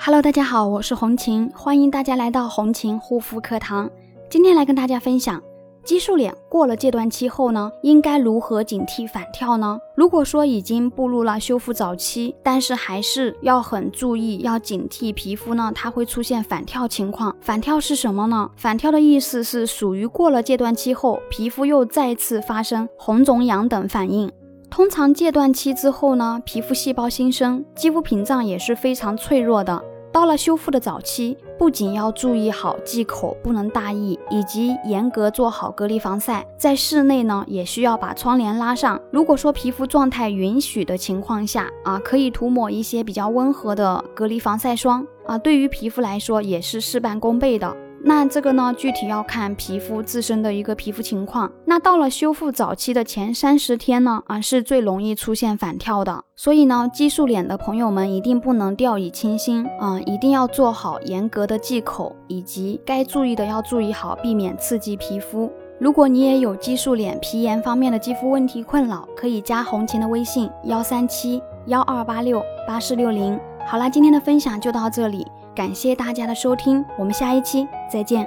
Hello，大家好，我是红琴，欢迎大家来到红琴护肤课堂。今天来跟大家分享，激素脸过了戒断期后呢，应该如何警惕反跳呢？如果说已经步入了修复早期，但是还是要很注意，要警惕皮肤呢，它会出现反跳情况。反跳是什么呢？反跳的意思是属于过了戒断期后，皮肤又再次发生红肿痒等反应。通常戒断期之后呢，皮肤细胞新生，肌肤屏障也是非常脆弱的。到了修复的早期，不仅要注意好忌口，不能大意，以及严格做好隔离防晒。在室内呢，也需要把窗帘拉上。如果说皮肤状态允许的情况下啊，可以涂抹一些比较温和的隔离防晒霜啊，对于皮肤来说也是事半功倍的。那这个呢，具体要看皮肤自身的一个皮肤情况。那到了修复早期的前三十天呢，啊，是最容易出现反跳的。所以呢，激素脸的朋友们一定不能掉以轻心啊，一定要做好严格的忌口，以及该注意的要注意好，避免刺激皮肤。如果你也有激素脸、皮炎方面的肌肤问题困扰，可以加红琴的微信幺三七幺二八六八四六零。好啦，今天的分享就到这里。感谢大家的收听，我们下一期再见。